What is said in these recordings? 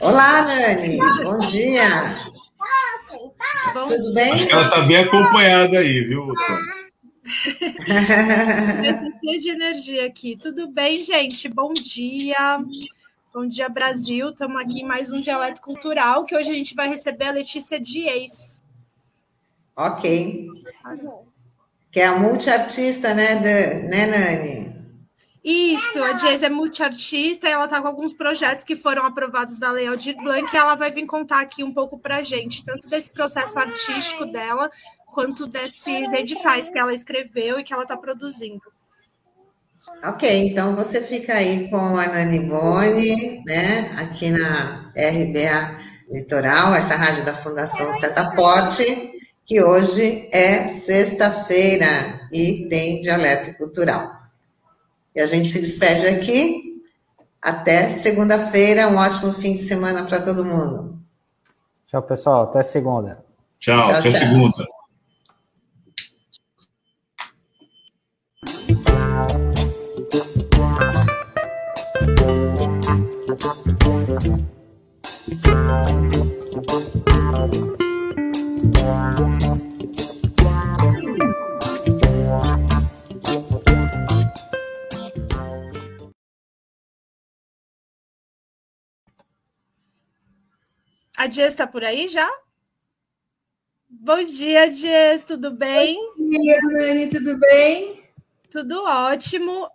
Olá, Nani. Bom dia. Bom, Tudo bem? Acho que ela está bem acompanhada aí, viu, de energia aqui. Tudo bem, gente? Bom dia. Bom dia, Brasil. Estamos aqui em mais um Dialeto Cultural, que hoje a gente vai receber a Letícia Dias. Ok. Que é a multiartista, né, né, Nani? Isso, a Dias é multiartista e ela está com alguns projetos que foram aprovados da Lei Aldir Blanc e ela vai vir contar aqui um pouco para a gente, tanto desse processo artístico dela, quanto desses editais que ela escreveu e que ela está produzindo. Ok, então você fica aí com a Nani Boni, né, aqui na RBA Litoral, essa rádio da Fundação Setaporte, que hoje é sexta-feira e tem dialeto cultural. E a gente se despede aqui. Até segunda-feira. Um ótimo fim de semana para todo mundo. Tchau, pessoal. Até segunda. Tchau, tchau até tchau. segunda. A Jess está por aí já? Bom dia, Jess, tudo bem? Bom dia, Nani, tudo bem? Tudo ótimo.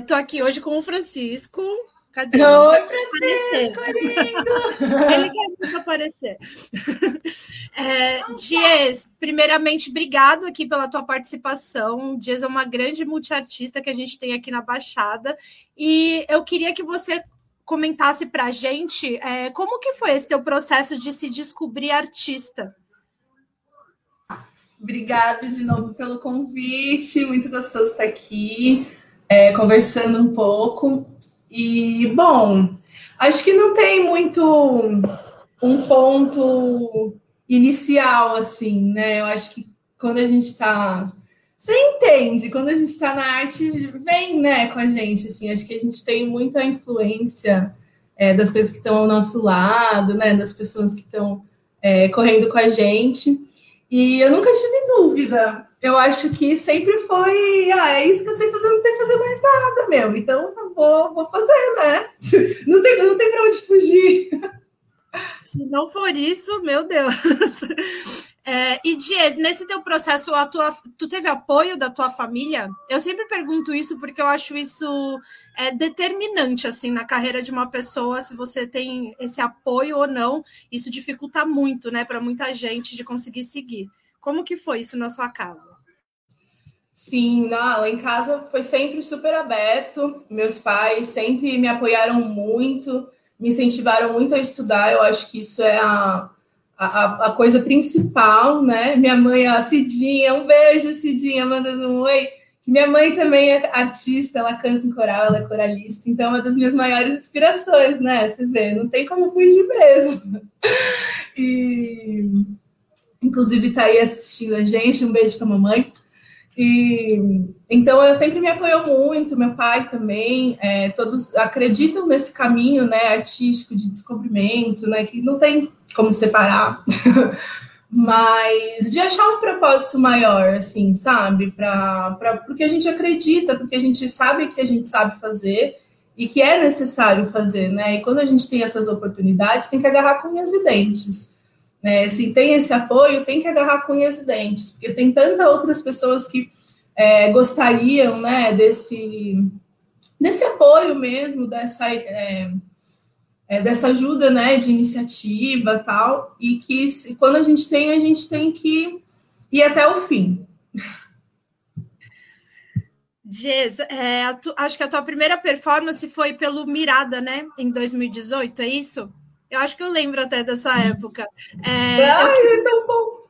Estou é, aqui hoje com o Francisco. Cadê? Oi, Francisco, lindo! Ele quer muito aparecer. É, Dias, primeiramente, obrigado aqui pela tua participação. Dias é uma grande multiartista que a gente tem aqui na Baixada. E eu queria que você comentasse para a gente é, como que foi esse teu processo de se descobrir artista. Obrigada de novo pelo convite, muito gostoso estar aqui, é, conversando um pouco. E, bom, acho que não tem muito um ponto inicial, assim, né? Eu acho que quando a gente está você entende, quando a gente está na arte, vem né, com a gente. Assim, acho que a gente tem muita influência é, das coisas que estão ao nosso lado, né, das pessoas que estão é, correndo com a gente. E eu nunca tive dúvida. Eu acho que sempre foi, ah, é isso que eu sei fazer, não sei fazer mais nada, meu. Então vou, vou fazer, né? Não tem, não tem para onde fugir. Se não for isso, meu Deus. É, e Dias, nesse teu processo, a tua, tu teve apoio da tua família? Eu sempre pergunto isso porque eu acho isso é, determinante assim na carreira de uma pessoa, se você tem esse apoio ou não. Isso dificulta muito, né, para muita gente de conseguir seguir. Como que foi isso na sua casa? Sim, não, em casa foi sempre super aberto. Meus pais sempre me apoiaram muito, me incentivaram muito a estudar. Eu acho que isso é a a, a, coisa principal, né? Minha mãe, a Cidinha, um beijo, Cidinha, mandando um oi. Minha mãe também é artista, ela canta em coral, ela é coralista, então é uma das minhas maiores inspirações, né? Você vê, não tem como fugir mesmo. E, inclusive, tá aí assistindo a gente, um beijo para a mamãe. E, então, ela sempre me apoiou muito, meu pai também, é, todos acreditam nesse caminho né, artístico de descobrimento, né, que não tem como separar, mas de achar um propósito maior, assim, sabe? Pra, pra, porque a gente acredita, porque a gente sabe que a gente sabe fazer e que é necessário fazer, né? E quando a gente tem essas oportunidades, tem que agarrar com unhas e dentes. Né? Se tem esse apoio, tem que agarrar com unhas e dentes, porque tem tantas outras pessoas que é, gostariam né, desse, desse apoio mesmo, dessa, é, é, dessa ajuda né, de iniciativa tal, e que se, quando a gente tem, a gente tem que ir até o fim. Jez, é, acho que a tua primeira performance foi pelo Mirada, né? Em 2018, é isso? Eu acho que eu lembro até dessa época. É, Ai, eu, é tão bom!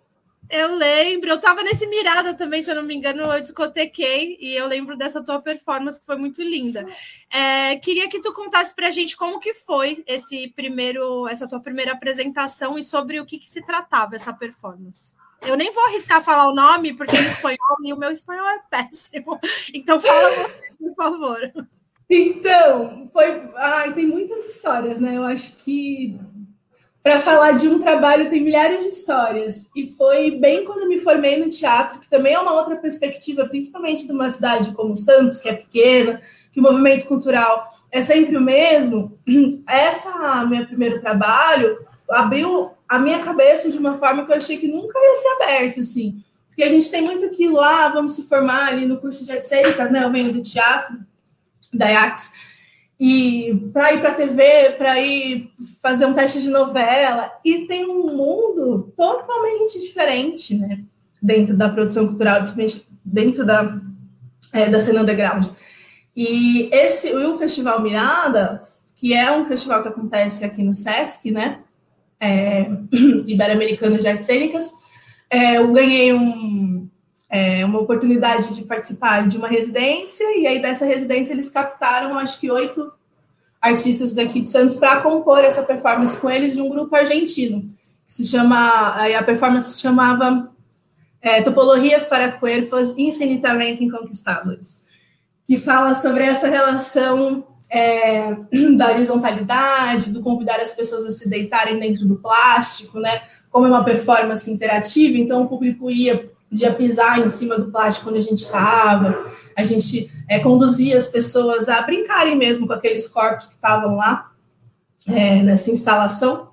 Eu lembro, eu estava nesse Mirada também, se eu não me engano, eu discotequei e eu lembro dessa tua performance que foi muito linda. É, queria que tu contasse para a gente como que foi esse primeiro, essa tua primeira apresentação e sobre o que, que se tratava essa performance. Eu nem vou arriscar falar o nome, porque é espanhol e o meu espanhol é péssimo. Então fala você, por favor. Então, foi. Ai, tem muitas histórias, né? Eu acho que para falar de um trabalho tem milhares de histórias. E foi bem quando me formei no teatro, que também é uma outra perspectiva, principalmente de uma cidade como Santos, que é pequena, que o movimento cultural é sempre o mesmo. Essa meu primeiro trabalho abriu a minha cabeça de uma forma que eu achei que nunca ia ser aberto, assim. Porque a gente tem muito aquilo, ah, vamos se formar ali no curso de artes cênicas, né? Eu venho do teatro, da IACS, e para ir para a TV, para ir fazer um teste de novela, e tem um mundo totalmente diferente, né? Dentro da produção cultural, dentro da, é, da cena underground. E esse, o Festival Mirada, que é um festival que acontece aqui no SESC, né? É, Ibero-Americano de Artes Cênicas, é, eu ganhei um, é, uma oportunidade de participar de uma residência, e aí dessa residência eles captaram, acho que, oito artistas daqui de Santos para compor essa performance com eles de um grupo argentino, que se chama, a performance se chamava é, Topologias para Cuerpos Infinitamente Inconquistados, que fala sobre essa relação é, da horizontalidade, do convidar as pessoas a se deitarem dentro do plástico, né? Como é uma performance interativa, então o público ia podia pisar em cima do plástico onde a gente estava, a gente é, conduzia as pessoas a brincarem mesmo com aqueles corpos que estavam lá é, nessa instalação.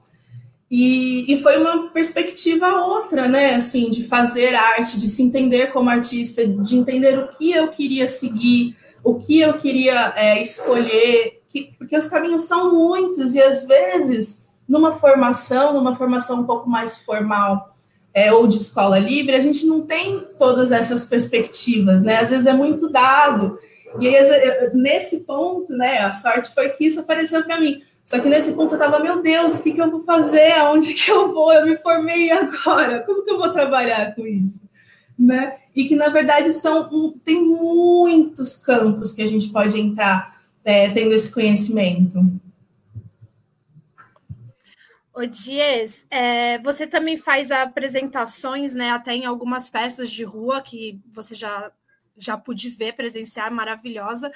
E, e, foi uma perspectiva outra, né? Assim, de fazer arte, de se entender como artista, de entender o que eu queria seguir, o que eu queria é, escolher, que, porque os caminhos são muitos e às vezes numa formação, numa formação um pouco mais formal é, ou de escola livre, a gente não tem todas essas perspectivas, né? Às vezes é muito dado. E aí, nesse ponto, né, a sorte foi que isso apareceu para mim. Só que nesse ponto eu tava, meu Deus, o que, que eu vou fazer? Aonde que eu vou? Eu me formei agora. Como que eu vou trabalhar com isso? Né? E que, na verdade, são tem muitos campos que a gente pode entrar é, tendo esse conhecimento. O Dias, é, você também faz apresentações, né? Até em algumas festas de rua que você já, já pude ver, presenciar, maravilhosa,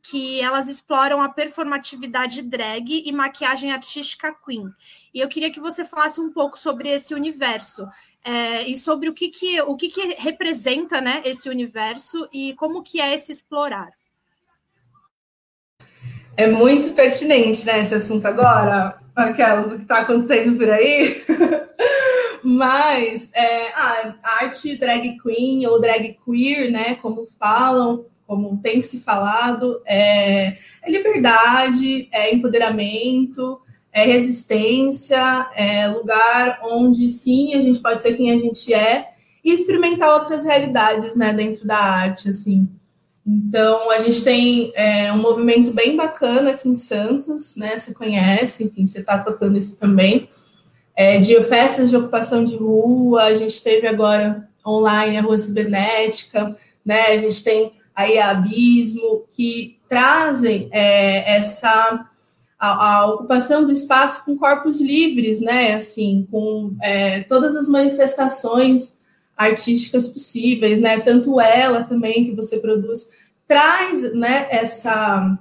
que elas exploram a performatividade drag e maquiagem artística queen. E eu queria que você falasse um pouco sobre esse universo é, e sobre o que, que, o que, que representa né, esse universo e como que é esse explorar. É muito pertinente, né, esse assunto agora, aquelas, o que está acontecendo por aí. Mas é, a arte drag queen ou drag queer, né, como falam, como tem se falado, é, é liberdade, é empoderamento, é resistência, é lugar onde sim a gente pode ser quem a gente é e experimentar outras realidades, né, dentro da arte, assim. Então, a gente tem é, um movimento bem bacana aqui em Santos, né? Você conhece, enfim, você está tocando isso também. É, de festas de ocupação de rua, a gente teve agora online a Rua Cibernética, né? A gente tem aí a Abismo, que trazem é, essa a, a, ocupação do espaço com corpos livres, né? Assim, com é, todas as manifestações artísticas possíveis, né? Tanto ela também que você produz traz, né? Essa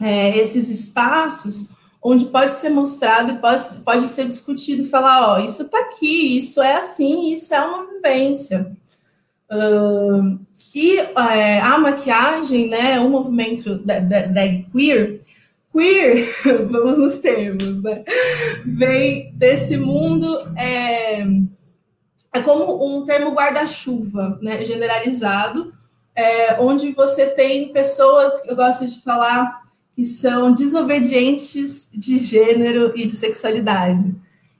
é, esses espaços onde pode ser mostrado e pode, pode ser discutido, falar, ó, isso está aqui, isso é assim, isso é uma vivência. Uh, e é, a maquiagem, né, o movimento da, da, da queer, queer, vamos nos termos, né, vem desse mundo é, é como um termo guarda-chuva, né, generalizado, é, onde você tem pessoas, eu gosto de falar, que são desobedientes de gênero e de sexualidade.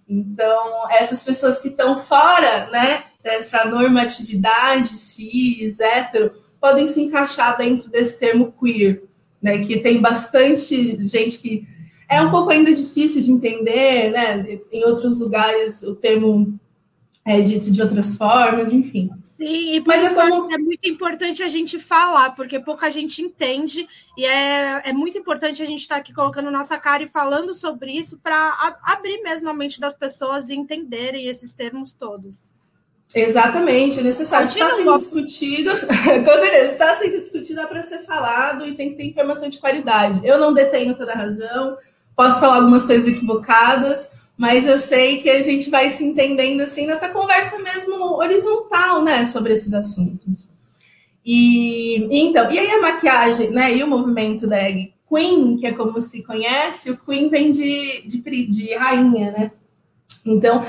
Então, essas pessoas que estão fora, né, dessa normatividade cis, hétero, podem se encaixar dentro desse termo queer, né, que tem bastante gente que é um pouco ainda difícil de entender, né, em outros lugares o termo é dito de outras formas, enfim. Sim, e por Mas é isso é, como... é muito importante a gente falar, porque pouca gente entende, e é, é muito importante a gente estar tá aqui colocando nossa cara e falando sobre isso para abrir mesmo a mente das pessoas e entenderem esses termos todos. Exatamente, é necessário. Está sendo discutido, com certeza, está sendo discutido é para ser falado e tem que ter informação de qualidade. Eu não detenho toda a razão, posso falar algumas coisas equivocadas, mas eu sei que a gente vai se entendendo assim nessa conversa mesmo horizontal, né, sobre esses assuntos. E, então, e aí a maquiagem, né, e o movimento drag queen, que é como se conhece, o queen vem de, de, de rainha, né? Então,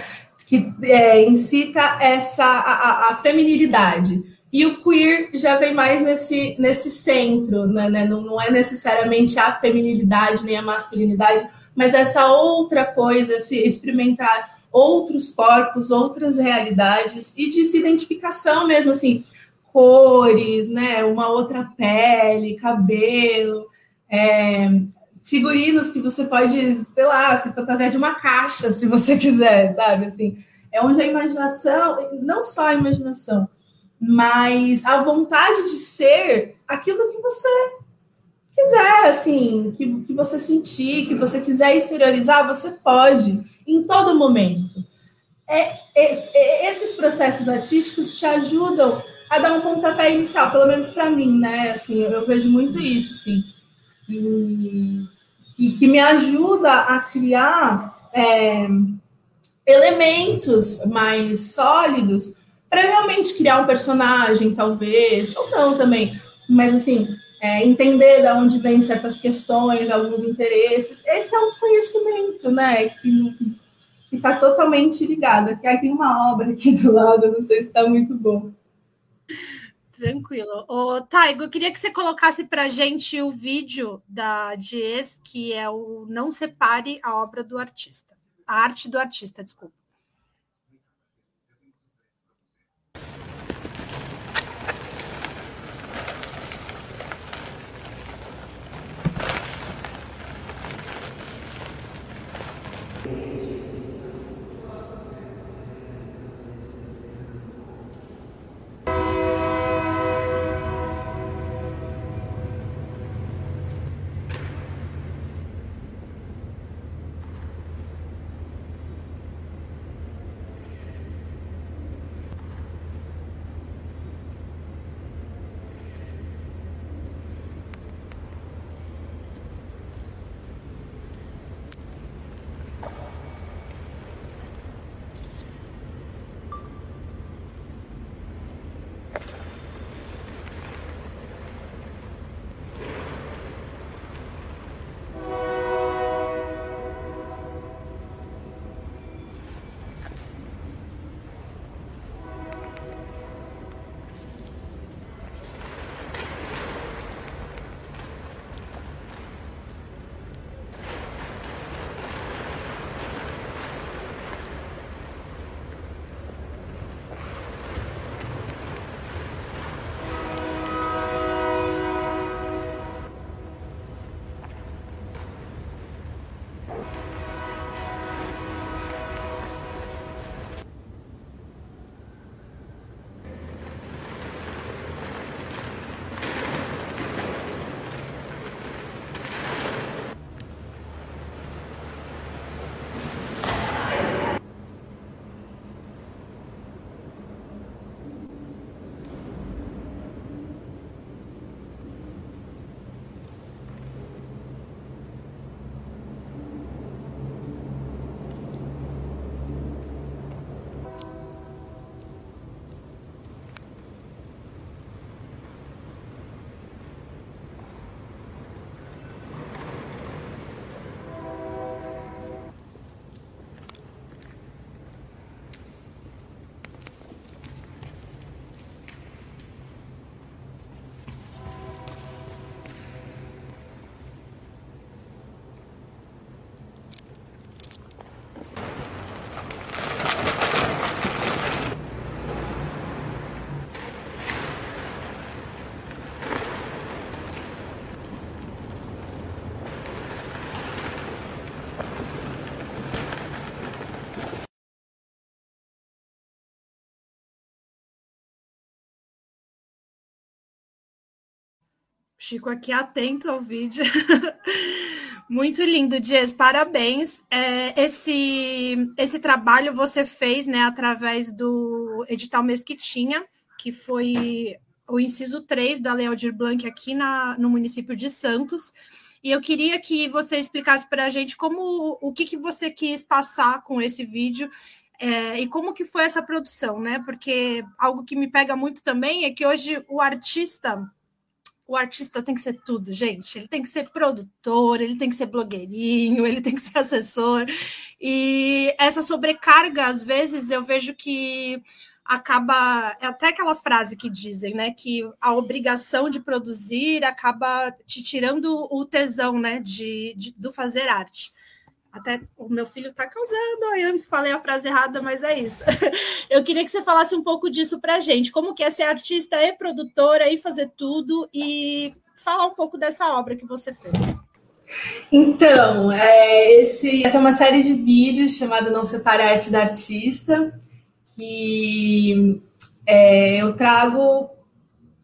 que é, incita essa a, a, feminilidade. E o queer já vem mais nesse, nesse centro, né? né? Não, não é necessariamente a feminilidade nem a masculinidade, mas essa outra coisa, se experimentar outros corpos, outras realidades e de se identificação mesmo, assim, cores, né? Uma outra pele, cabelo, é, figurinos que você pode, sei lá, se fantasiar de uma caixa, se você quiser, sabe? Assim, é onde a imaginação, não só a imaginação, mas a vontade de ser aquilo que você quiser, assim, que, que você sentir, que você quiser exteriorizar, você pode, em todo momento. É, é, é, esses processos artísticos te ajudam a dar um pontapé inicial, pelo menos para mim, né? Assim, eu, eu vejo muito isso, assim e, e que me ajuda a criar é, elementos mais sólidos para realmente criar um personagem, talvez, ou não também, mas assim, é, entender de onde vêm certas questões, alguns interesses. Esse é um conhecimento, né, que está totalmente ligado. Que tem uma obra aqui do lado, não sei se está muito bom. Tranquilo. Ô, Taigo, eu queria que você colocasse para a gente o vídeo da Diez, que é o Não Separe a Obra do Artista. A arte do artista, desculpa. Chico aqui atento ao vídeo. Muito lindo, Dias, parabéns. É, esse, esse trabalho você fez né, através do edital Mesquitinha, que foi o inciso 3 da Lei Aldir Blanc aqui na, no município de Santos. E eu queria que você explicasse para a gente como o que, que você quis passar com esse vídeo é, e como que foi essa produção, né? Porque algo que me pega muito também é que hoje o artista o artista tem que ser tudo, gente. Ele tem que ser produtor, ele tem que ser blogueirinho, ele tem que ser assessor. E essa sobrecarga, às vezes, eu vejo que acaba. É até aquela frase que dizem, né? Que a obrigação de produzir acaba te tirando o tesão, né? De, de do fazer arte. Até o meu filho está causando, eu falei a frase errada, mas é isso. Eu queria que você falasse um pouco disso para a gente. Como que é ser artista e produtora e fazer tudo e falar um pouco dessa obra que você fez. Então, é, esse, essa é uma série de vídeos chamada Não Separe Arte da Artista, que é, eu trago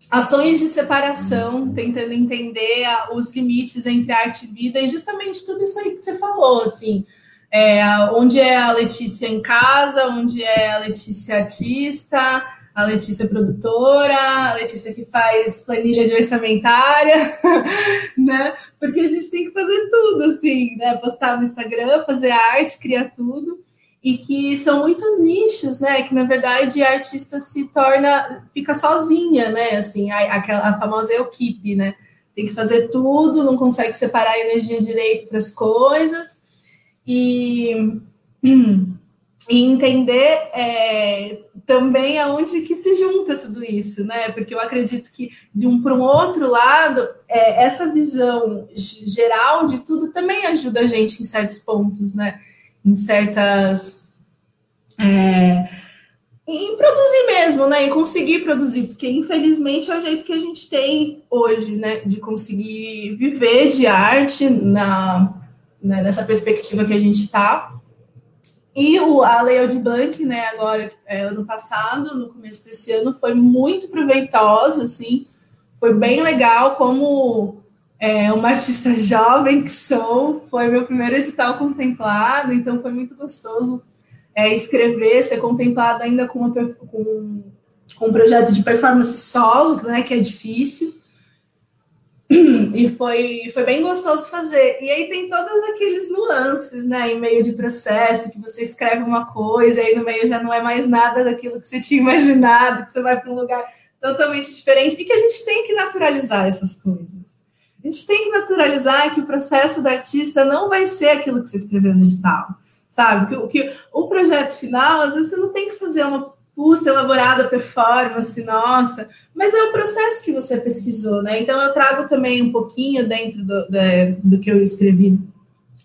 ações de separação, tentando entender os limites entre arte e vida, e justamente tudo isso aí que você falou, assim, é, onde é a Letícia em casa, onde é a Letícia artista, a Letícia produtora, a Letícia que faz planilha de orçamentária, né? Porque a gente tem que fazer tudo, assim, né? Postar no Instagram, fazer arte, criar tudo e que são muitos nichos, né? Que na verdade a artista se torna, fica sozinha, né? Assim, a, aquela a famosa equipe, né? Tem que fazer tudo, não consegue separar a energia direito para as coisas e, e entender é, também aonde que se junta tudo isso, né? Porque eu acredito que de um para um outro lado, é, essa visão geral de tudo também ajuda a gente em certos pontos, né? Em certas. É, em produzir mesmo, né? Em conseguir produzir, porque infelizmente é o jeito que a gente tem hoje, né? De conseguir viver de arte na, né, nessa perspectiva que a gente está. E o, a Lei de Blanc, né, agora, é, ano passado, no começo desse ano, foi muito proveitosa, assim, foi bem legal como é, uma artista jovem que sou, foi meu primeiro edital contemplado, então foi muito gostoso é, escrever, ser contemplado ainda com, uma, com, com um projeto de performance solo, né, que é difícil. E foi, foi bem gostoso fazer. E aí tem todos aqueles nuances, né, em meio de processo, que você escreve uma coisa, e aí no meio já não é mais nada daquilo que você tinha imaginado, que você vai para um lugar totalmente diferente, e que a gente tem que naturalizar essas coisas. A gente tem que naturalizar que o processo do artista não vai ser aquilo que você escreveu no edital, sabe? Que, que o projeto final, às vezes você não tem que fazer uma puta elaborada performance, nossa, mas é o processo que você pesquisou, né? Então eu trago também um pouquinho dentro do, do, do que eu escrevi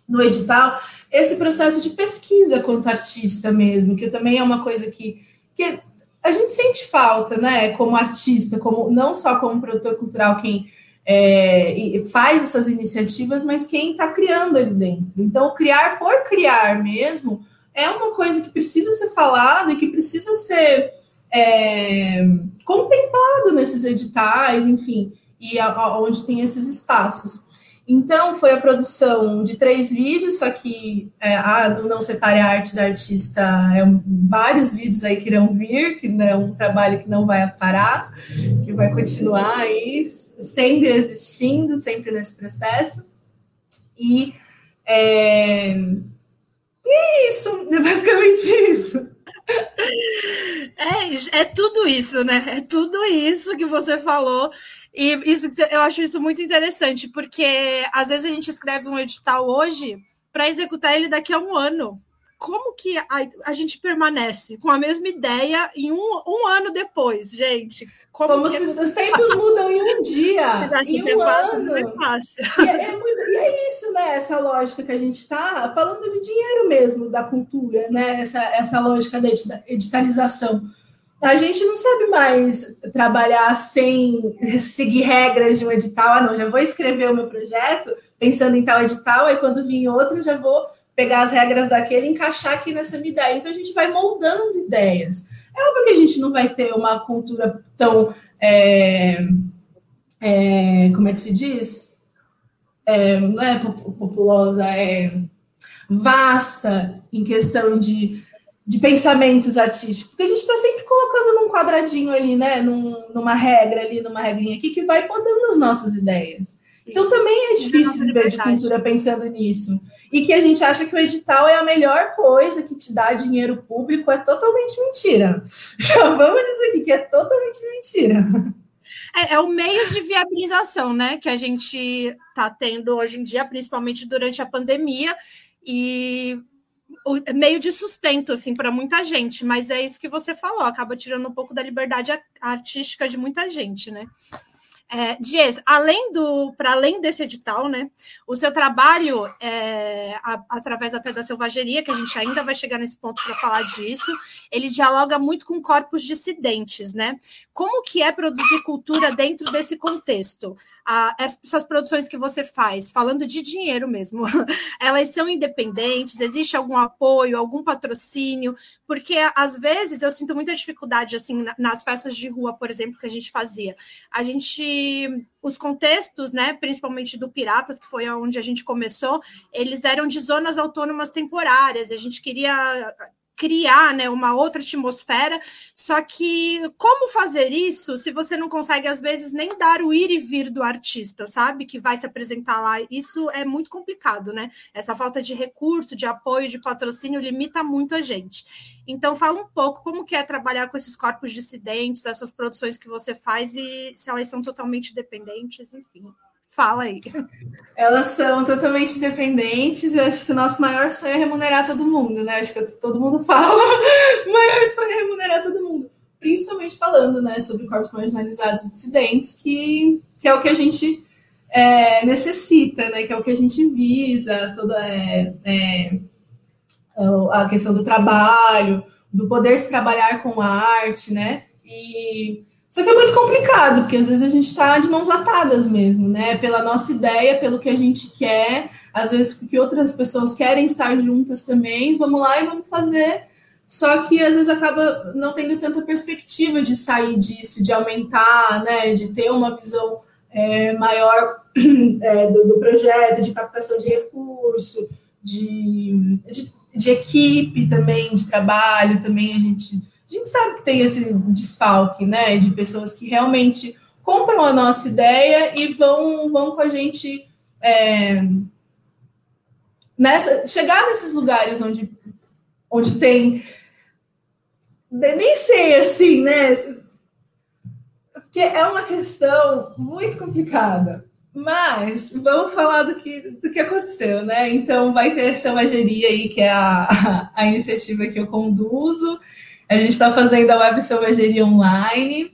no edital, esse processo de pesquisa quanto artista mesmo, que também é uma coisa que, que a gente sente falta, né? Como artista, como não só como produtor cultural, quem é, faz essas iniciativas, mas quem está criando ali dentro. Então, criar por criar mesmo é uma coisa que precisa ser falada e que precisa ser é, contemplado nesses editais, enfim, e a, a, onde tem esses espaços. Então, foi a produção de três vídeos, só que é, ah, Não Separe a Arte da Artista, é um, vários vídeos aí que irão vir, que é um trabalho que não vai parar, que vai continuar aí, sempre existindo, sempre nesse processo. E é, e é isso, é basicamente isso. É, é tudo isso, né? É tudo isso que você falou. E isso, eu acho isso muito interessante, porque às vezes a gente escreve um edital hoje para executar ele daqui a um ano como que a, a, gente permanece com a mesma ideia em um, um ano depois, gente? Como, como se é... os tempos mudam em um dia. em um é fácil, ano. É fácil. E é, é, muito, e é isso, né? Essa lógica que a gente está falando de dinheiro mesmo, da cultura, Sim. né? Essa, essa lógica da editalização. A gente não sabe mais trabalhar sem seguir regras de um edital. Ah, não, já vou escrever o meu projeto pensando em tal edital, aí quando vir outro, já vou pegar as regras daquele e encaixar aqui nessa minha ideia. Então a gente vai moldando ideias. É óbvio que a gente não vai ter uma cultura tão. É, é, como é que se diz? é, não é populosa, é vasta em questão de, de pensamentos artísticos, porque a gente está sempre colocando num quadradinho ali, né? Num, numa regra ali, numa regrinha aqui, que vai podando as nossas ideias. Sim. Então também é difícil viver de cultura pensando nisso. E que a gente acha que o edital é a melhor coisa que te dá dinheiro público é totalmente mentira. Já vamos dizer aqui que é totalmente mentira. É, é, o meio de viabilização, né, que a gente está tendo hoje em dia, principalmente durante a pandemia, e o meio de sustento assim para muita gente, mas é isso que você falou, acaba tirando um pouco da liberdade artística de muita gente, né? É, Dias, além do, para além desse edital, né, o seu trabalho, é, a, através até da selvageria, que a gente ainda vai chegar nesse ponto para falar disso, ele dialoga muito com corpos dissidentes, né? Como que é produzir cultura dentro desse contexto? A, essas produções que você faz, falando de dinheiro mesmo, elas são independentes? Existe algum apoio, algum patrocínio? Porque às vezes eu sinto muita dificuldade assim nas festas de rua, por exemplo, que a gente fazia. A gente os contextos, né, principalmente do Piratas, que foi onde a gente começou, eles eram de zonas autônomas temporárias. A gente queria criar né, uma outra atmosfera. Só que como fazer isso se você não consegue, às vezes, nem dar o ir e vir do artista, sabe? Que vai se apresentar lá. Isso é muito complicado, né? Essa falta de recurso, de apoio, de patrocínio limita muito a gente. Então, fala um pouco como que é trabalhar com esses corpos dissidentes, essas produções que você faz e se elas são totalmente dependentes, enfim. Fala aí. Elas são totalmente dependentes. Eu acho que o nosso maior sonho é remunerar todo mundo, né? Acho que todo mundo fala. o maior sonho é remunerar todo mundo. Principalmente falando, né, sobre corpos marginalizados e dissidentes, que, que é o que a gente é, necessita, né? Que é o que a gente visa, toda é, é, a questão do trabalho, do poder se trabalhar com arte, né? E só que é muito complicado, porque às vezes a gente está de mãos atadas mesmo, né? Pela nossa ideia, pelo que a gente quer, às vezes porque outras pessoas querem estar juntas também, vamos lá e vamos fazer. Só que às vezes acaba não tendo tanta perspectiva de sair disso, de aumentar, né? De ter uma visão é, maior é, do, do, projeto, de captação de recurso, de, de, de equipe também, de trabalho também a gente a gente sabe que tem esse desfalque, né, de pessoas que realmente compram a nossa ideia e vão, vão com a gente é, nessa, chegar nesses lugares onde, onde tem. Nem sei assim, né? Porque é uma questão muito complicada. Mas vamos falar do que, do que aconteceu, né? Então vai ter selvageria aí, que é a, a iniciativa que eu conduzo. A gente está fazendo a web selvageria online,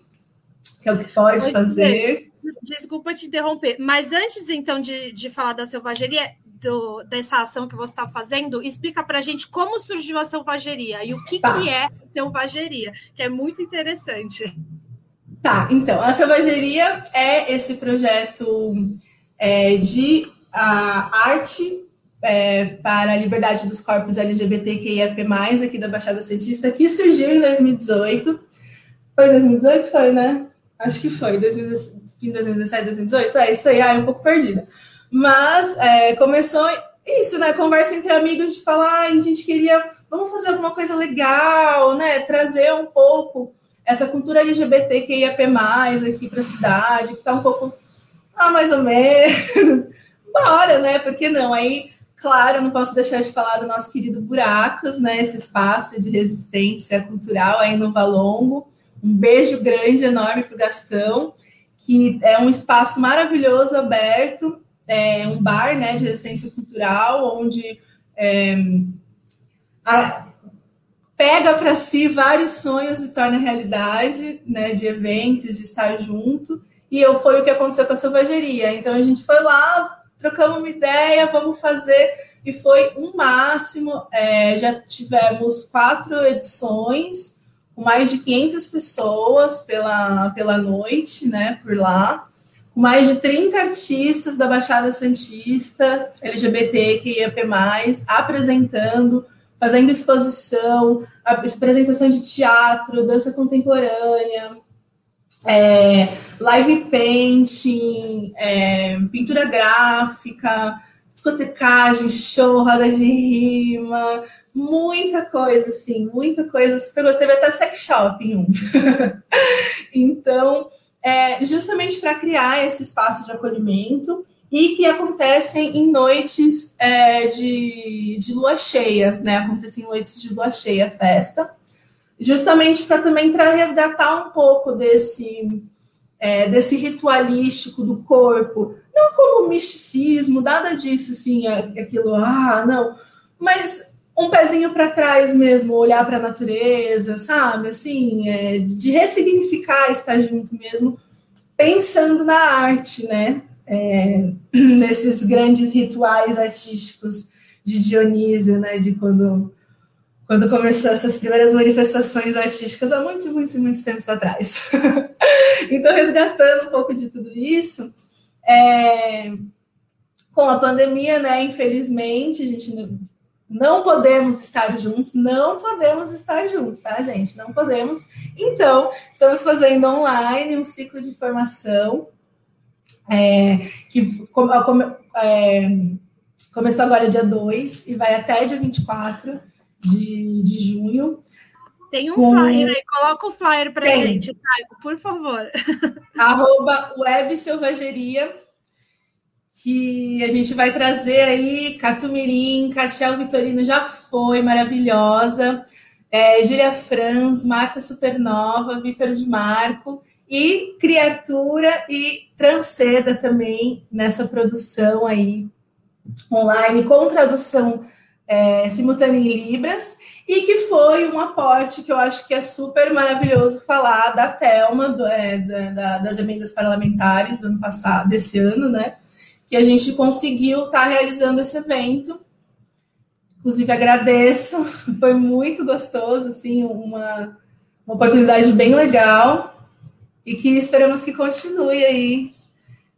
que é o que pode Oi, fazer. Desculpa te interromper, mas antes então de, de falar da selvageria, do, dessa ação que você está fazendo, explica para a gente como surgiu a selvageria e o que, tá. que é selvageria, que é muito interessante. Tá, então, a selvageria é esse projeto é, de a, arte é, para a liberdade dos corpos LGBTQIAP+, aqui da Baixada Santista, que surgiu em 2018. Foi 2018? Foi, né? Acho que foi, 2017, 2018? É isso aí, ah, é um pouco perdida. Mas é, começou isso, né? Conversa entre amigos de falar, ah, a gente queria, vamos fazer alguma coisa legal, né? Trazer um pouco essa cultura LGBTQIAP+, aqui para a cidade, que tá um pouco, ah, mais ou menos. Bora, né? Por que não? Aí Claro, não posso deixar de falar do nosso querido Buracos, né? Esse espaço de resistência cultural aí no Valongo. Um beijo grande, enorme para o Gastão, que é um espaço maravilhoso, aberto, é um bar né, de resistência cultural, onde é, a, pega para si vários sonhos e torna realidade, né, de eventos, de estar junto. E eu foi o que aconteceu com a selvageria. Então a gente foi lá, trocamos uma ideia, vamos fazer, e foi um máximo. É, já tivemos quatro edições, com mais de 500 pessoas pela, pela noite, né, por lá, com mais de 30 artistas da Baixada Santista, LGBT, mais, apresentando, fazendo exposição, apresentação de teatro, dança contemporânea, é, live painting, é, pintura gráfica, discotecagem, show, roda de rima, muita coisa, assim, muita coisa. Super, teve até sex shop em um. então, é, justamente para criar esse espaço de acolhimento e que acontecem em noites é, de, de lua cheia, né? Acontecem em noites de lua cheia festa, justamente para também para resgatar um pouco desse é, desse ritualístico do corpo, não como misticismo, nada disso, assim, é, aquilo, ah, não, mas um pezinho para trás mesmo, olhar para a natureza, sabe? Assim, é, de ressignificar estar junto mesmo, pensando na arte, né? É, nesses grandes rituais artísticos de Dionísio, né? De quando, quando começou essas primeiras manifestações artísticas há muitos, muitos, muitos tempos atrás. então, resgatando um pouco de tudo isso, é, com a pandemia, né? Infelizmente, a gente não podemos estar juntos, não podemos estar juntos, tá, gente? Não podemos. Então, estamos fazendo online um ciclo de formação é, que é, começou agora dia 2 e vai até dia 24 de, de junho. Tem um com... flyer aí, coloca o flyer para gente, Taigo, por favor. Arroba Web Selvageria que a gente vai trazer aí Catumirim, Cachel Vitorino já foi maravilhosa, é, Júlia Franz, Marta Supernova, Vitor de Marco e Criatura e Transceda também nessa produção aí online com tradução é, simultânea em Libras e que foi um aporte que eu acho que é super maravilhoso falar da Telma, do, é, da, das emendas parlamentares do ano passado, desse ano, né? que a gente conseguiu estar tá realizando esse evento. Inclusive, agradeço, foi muito gostoso, assim, uma, uma oportunidade bem legal e que esperamos que continue aí,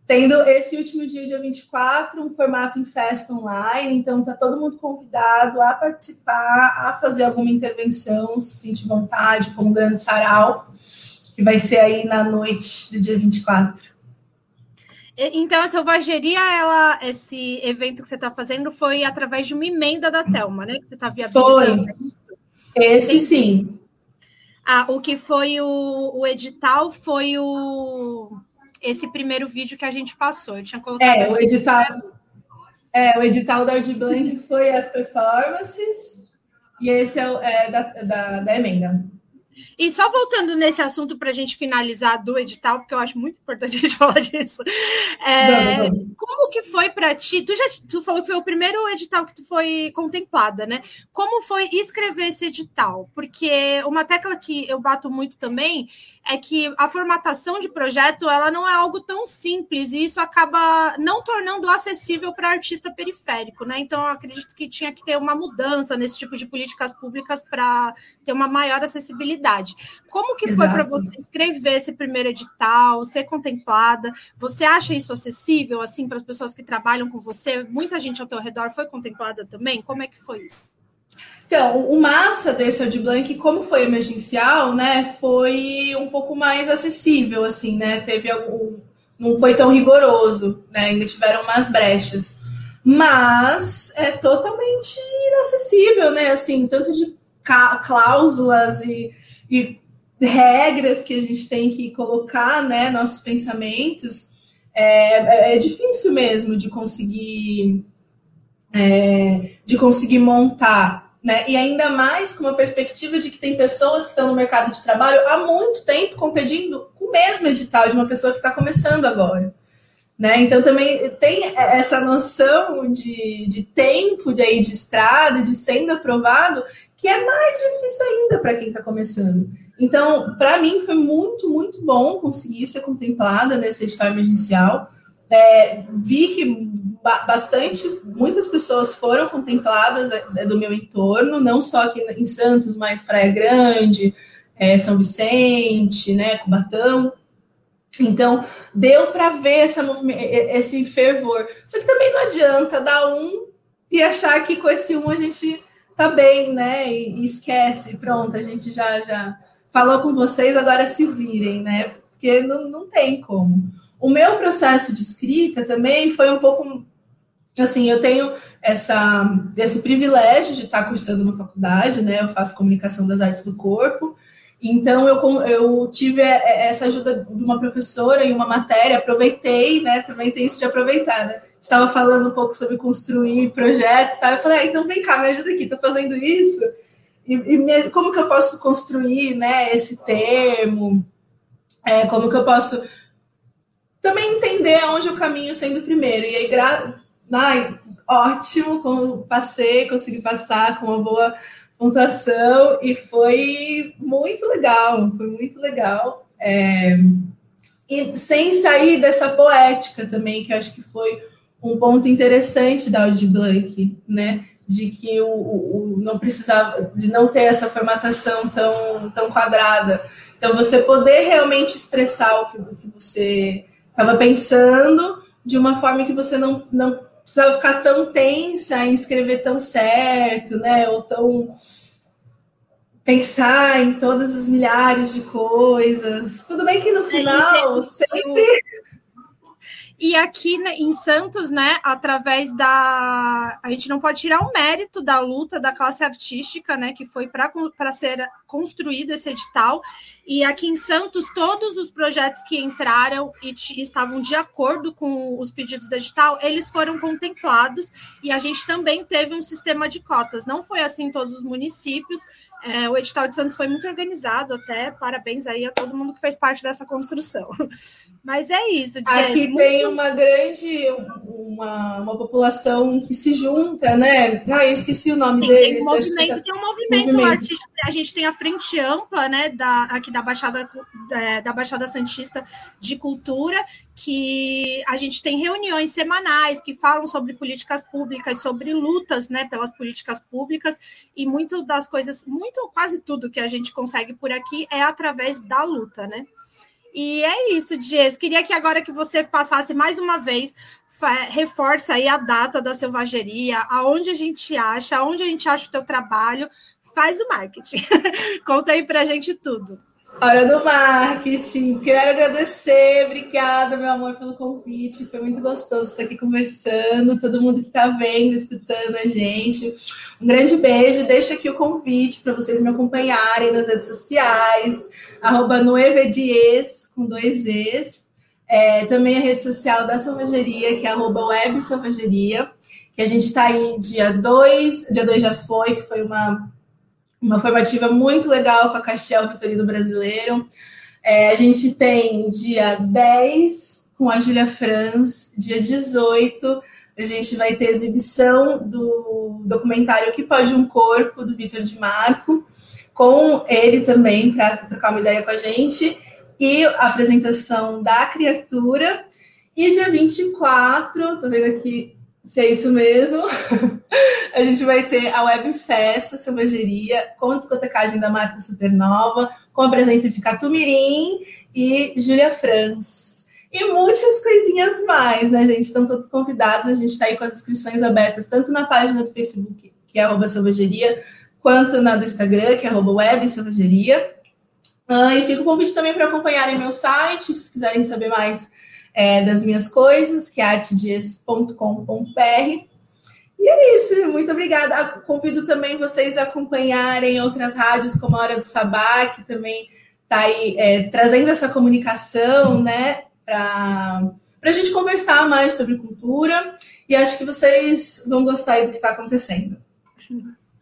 tendo esse último dia, dia 24, um formato em festa online, então está todo mundo convidado a participar, a fazer alguma intervenção, se sentir vontade, como um grande sarau, que vai ser aí na noite do dia 24. Então, a selvageria, ela, esse evento que você está fazendo foi através de uma emenda da Telma, né? Que você está viabilizando. Foi. Esse sim. Ah, o que foi o, o edital foi o esse primeiro vídeo que a gente passou. Eu tinha colocado. É, o edital. É, o edital da Art Blank foi as performances, e esse é, o, é da, da, da emenda. E só voltando nesse assunto para a gente finalizar do edital, porque eu acho muito importante a gente falar disso. É, vamos, vamos. Como que foi para ti? Tu já tu falou que foi o primeiro edital que tu foi contemplada, né? Como foi escrever esse edital? Porque uma tecla que eu bato muito também é que a formatação de projeto ela não é algo tão simples e isso acaba não tornando acessível para artista periférico, né? Então eu acredito que tinha que ter uma mudança nesse tipo de políticas públicas para ter uma maior acessibilidade. Como que foi para você escrever esse primeiro edital, ser contemplada? Você acha isso acessível assim para as pessoas que trabalham com você? Muita gente ao teu redor foi contemplada também? Como é que foi isso? Então, o massa desse Audi Blank, como foi emergencial, né, foi um pouco mais acessível, assim, né, teve algum, não foi tão rigoroso, né, ainda tiveram umas brechas, mas é totalmente inacessível, né, assim, tanto de cláusulas e, e regras que a gente tem que colocar, né, nossos pensamentos, é, é, é difícil mesmo de conseguir é, de conseguir montar né? E ainda mais com uma perspectiva de que tem pessoas que estão no mercado de trabalho há muito tempo competindo com o mesmo edital de uma pessoa que está começando agora. Né? Então também tem essa noção de, de tempo de, aí, de estrada, de sendo aprovado, que é mais difícil ainda para quem está começando. Então, para mim, foi muito, muito bom conseguir ser contemplada nesse edital emergencial. É, vi que bastante, muitas pessoas foram contempladas é, do meu entorno, não só aqui em Santos, mas Praia Grande, é, São Vicente, né, Cubatão. Então, deu para ver essa, esse fervor. Só que também não adianta dar um e achar que com esse um a gente tá bem, né? E, e esquece, pronto, a gente já, já falou com vocês, agora se virem, né? porque não, não tem como. O meu processo de escrita também foi um pouco assim, eu tenho essa, esse privilégio de estar cursando uma faculdade, né? Eu faço comunicação das artes do corpo. Então eu, eu tive essa ajuda de uma professora em uma matéria, aproveitei, né? Também tem isso de aproveitar, né? Estava falando um pouco sobre construir projetos, tá? Eu falei, ah, então vem cá, me ajuda aqui, estou fazendo isso. E, e me, como que eu posso construir, né? Esse termo? É, como que eu posso também entender aonde eu caminho sendo primeiro? E aí, gra... Ai, ótimo, como passei, consegui passar com uma boa pontuação e foi muito legal, foi muito legal. É, e sem sair dessa poética também, que acho que foi um ponto interessante da Audi Blanc, né? De que o, o, não precisava, de não ter essa formatação tão, tão quadrada. Então, você poder realmente expressar o que, o que você estava pensando de uma forma que você não, não precisava ficar tão tensa em escrever tão certo, né? Ou tão pensar em todas as milhares de coisas. Tudo bem que no final sempre e aqui né, em Santos, né, através da. A gente não pode tirar o mérito da luta da classe artística, né, que foi para ser construído esse edital. E aqui em Santos, todos os projetos que entraram e estavam de acordo com os pedidos do edital, eles foram contemplados. E a gente também teve um sistema de cotas. Não foi assim em todos os municípios. É, o edital de Santos foi muito organizado, até. Parabéns aí a todo mundo que fez parte dessa construção. Mas é isso. Jess, Aqui tem uma grande, uma, uma população que se junta, né? Ah, eu esqueci o nome Sim, deles. Tem um movimento, tem um movimento, movimento. artístico. A gente tem a frente ampla, né? Da, aqui da Baixada, da, da Baixada Santista de Cultura, que a gente tem reuniões semanais que falam sobre políticas públicas, sobre lutas, né? Pelas políticas públicas, e muito das coisas, muito, quase tudo que a gente consegue por aqui é através da luta, né? E é isso, Dias. Queria que agora que você passasse mais uma vez, reforça aí a data da selvageria, aonde a gente acha, aonde a gente acha o teu trabalho, faz o marketing. Conta aí pra gente tudo. Hora do marketing. Quero agradecer, obrigada, meu amor, pelo convite. Foi muito gostoso estar aqui conversando. Todo mundo que está vendo, escutando a gente. Um grande beijo. Deixa aqui o convite para vocês me acompanharem nas redes sociais, arroba com dois Es. É, também a rede social da Selvageria, que é arroba web Selvageria, que a gente está aí dia 2, dia 2 já foi, que foi uma, uma formativa muito legal com a Castiel Vitorino Brasileiro. É, a gente tem dia 10 com a Júlia Franz, dia 18 a gente vai ter exibição do documentário Que Pode um Corpo, do Vitor de Marco, com ele também para trocar uma ideia com a gente e a apresentação da criatura. E dia 24, tô vendo aqui se é isso mesmo, a gente vai ter a Web Festa Selvageria com discotecagem da Marta Supernova, com a presença de Catumirim e Júlia Franz. E muitas coisinhas mais, né, gente? Estão todos convidados. A gente está aí com as inscrições abertas, tanto na página do Facebook, que é arroba selvageria, quanto na do Instagram, que é arroba web selvageria. Ah, e fica o convite também para acompanharem meu site, se quiserem saber mais é, das minhas coisas, que é artedias.com.br. E é isso, muito obrigada. Convido também vocês a acompanharem outras rádios, como a Hora do Sabá, que também está aí é, trazendo essa comunicação, né, para a gente conversar mais sobre cultura. E acho que vocês vão gostar do que está acontecendo.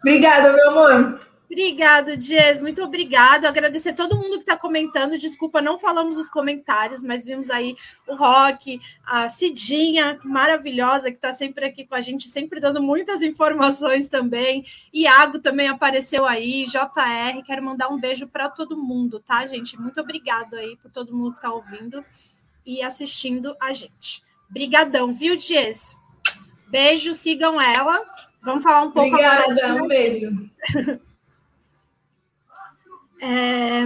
Obrigada, meu amor. Obrigada, Dias. Muito obrigado. Agradecer todo mundo que está comentando. Desculpa, não falamos os comentários, mas vimos aí o Rock, a Cidinha, maravilhosa, que está sempre aqui com a gente, sempre dando muitas informações também. Iago também apareceu aí, JR. Quero mandar um beijo para todo mundo, tá, gente? Muito obrigado aí por todo mundo que está ouvindo e assistindo a gente. Brigadão, viu, Dias? Beijo, sigam ela. Vamos falar um pouco Obrigada, agora. De... Um beijo. É,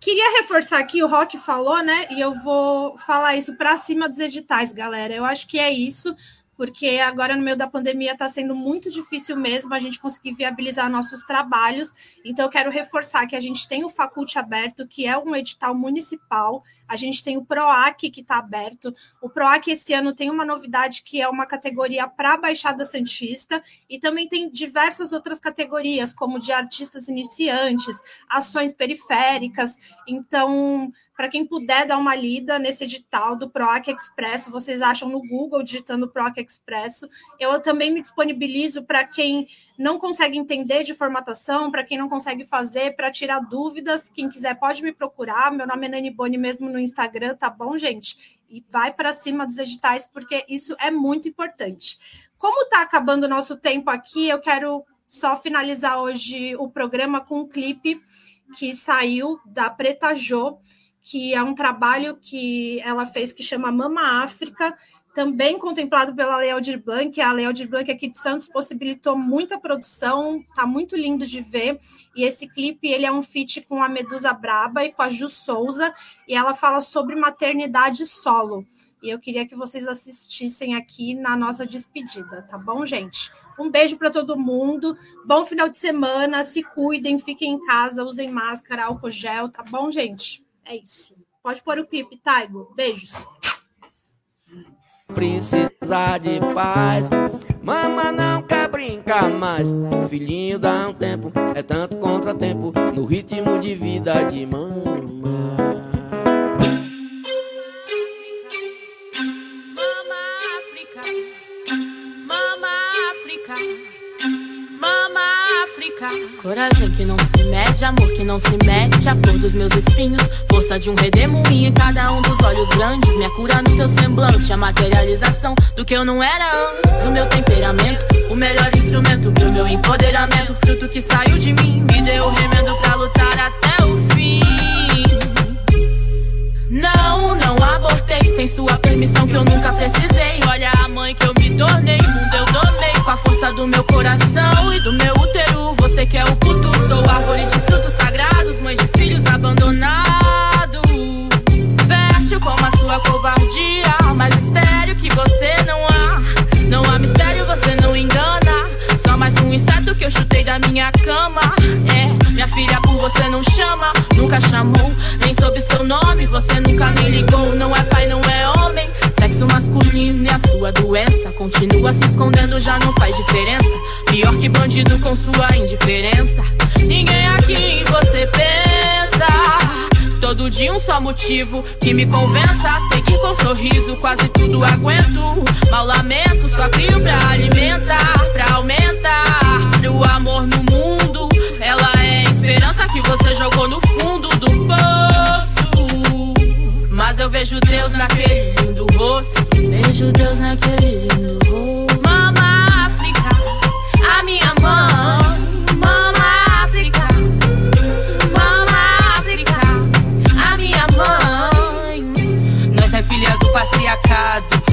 queria reforçar aqui, o Rock falou, né? E eu vou falar isso para cima dos editais, galera. Eu acho que é isso, porque agora no meio da pandemia está sendo muito difícil mesmo a gente conseguir viabilizar nossos trabalhos. Então, eu quero reforçar que a gente tem o Faculte aberto, que é um edital municipal, a gente tem o PROAC que está aberto. O PROAC esse ano tem uma novidade que é uma categoria para Baixada Santista, e também tem diversas outras categorias, como de artistas iniciantes, ações periféricas. Então, para quem puder dar uma lida nesse edital do PROAC Expresso, vocês acham no Google digitando PROAC Expresso. Eu também me disponibilizo para quem não consegue entender de formatação, para quem não consegue fazer, para tirar dúvidas. Quem quiser pode me procurar. Meu nome é Nani Boni mesmo no Instagram, tá bom, gente? E vai para cima dos editais, porque isso é muito importante. Como está acabando o nosso tempo aqui, eu quero só finalizar hoje o programa com um clipe que saiu da Preta Jo que é um trabalho que ela fez que chama Mama África, também contemplado pela Lei Aldir Blanc. A Lei Aldir Blanc aqui de Santos possibilitou muita produção, tá muito lindo de ver. E esse clipe ele é um feat com a Medusa Braba e com a Ju Souza, e ela fala sobre maternidade solo. E eu queria que vocês assistissem aqui na nossa despedida, tá bom, gente? Um beijo para todo mundo. Bom final de semana. Se cuidem, fiquem em casa, usem máscara, álcool gel, tá bom, gente? É isso. Pode pôr o clipe, Taigo. Beijos. Precisa de paz. Mama não quer brincar mais. Filhinho dá um tempo, é tanto contratempo no ritmo de vida de mama. Coragem que não se mede, amor que não se mete, a flor dos meus espinhos, força de um redemoinho em cada um dos olhos grandes, minha cura no teu semblante, a materialização do que eu não era antes, do meu temperamento, o melhor instrumento do meu empoderamento, fruto que saiu de mim, me deu o remendo pra lutar até o fim. Não, não abortei sem sua permissão que eu nunca precisei. Olha a mãe que eu me tornei, mundo eu domei com a força do meu coração e do meu útero. Você que é o puto, sou árvore de frutos sagrados, mãe de filhos abandonados. Fértil como a sua covardia, mas estéreo que você não há. Não há mistério, você não engana. Só mais um inseto que eu chutei da minha cama. É, minha filha por você não chama, nunca chamou, nem soube seu nome, você nunca nem ligou. Não é pai, não é homem. Sexo masculino e a sua doença continua se escondendo, já não faz diferença. Bandido com sua indiferença. Ninguém aqui em você pensa. Todo dia um só motivo que me convença a seguir com sorriso. Quase tudo aguento. Mal lamento, só crio pra alimentar, pra aumentar. O amor no mundo, ela é a esperança que você jogou no fundo do poço. Mas eu vejo Deus naquele lindo rosto. Vejo Deus naquele lindo rosto.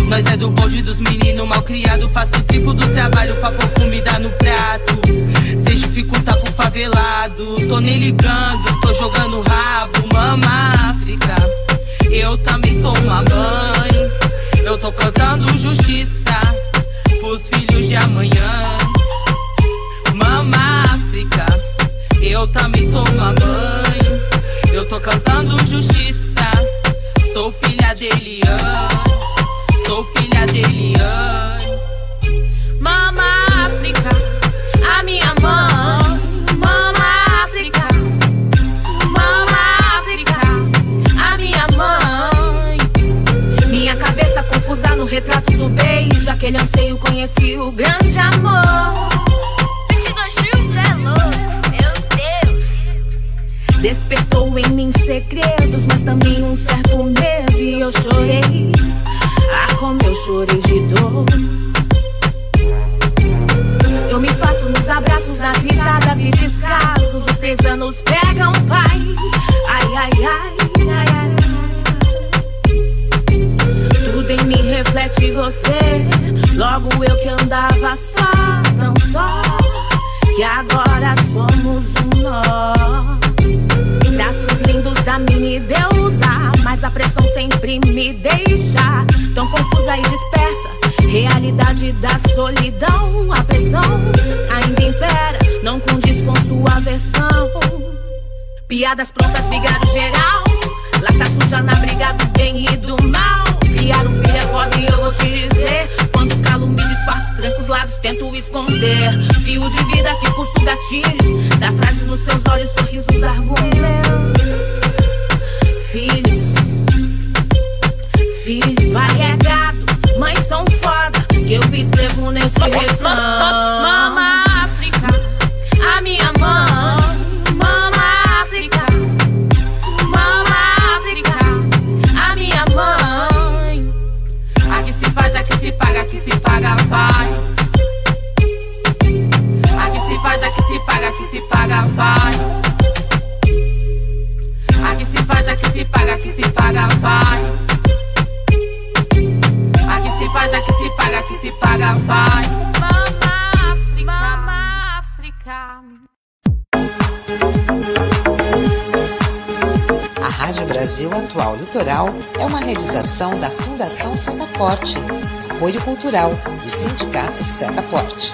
Nós é do bonde dos meninos mal criado. Faço o triplo do trabalho pra pôr comida no prato. Cês dificulta pro favelado. Tô nem ligando, tô jogando rabo. Mama África, eu também sou uma mãe. Eu tô cantando justiça pros filhos de amanhã. Mama África, eu também sou uma mãe. Eu tô cantando justiça. Sou filha de Eliane. Retrato do beijo. Aquele anseio conheci o grande amor. 22 filmes é louco, meu Deus. Despertou em mim segredos, mas também um certo medo. E eu chorei. Ah, como eu chorei de dor. Eu me faço nos abraços, nas risadas e descasos. Os anos pegam, pai. Ai, ai, ai, ai, ai. Tudo em mim reflete você. Logo eu que andava só, tão só. Que agora somos um nó. Traços lindos da mini deusa. Mas a pressão sempre me deixa tão confusa e dispersa. Realidade da solidão, a pressão ainda impera, não condiz com sua versão. Piadas prontas, vigário geral. Lata suja na briga do bem e do mal. Criar um filho é foda esconder. Fio de vida que pulso gatilho. Dá frases nos seus olhos, sorrisos, argumentos. Filhos, filhos, variegado. Mães são foda, que eu escrevo nesse refrão. Litoral é uma realização da Fundação Setaporte, apoio cultural do Sindicato Setaporte.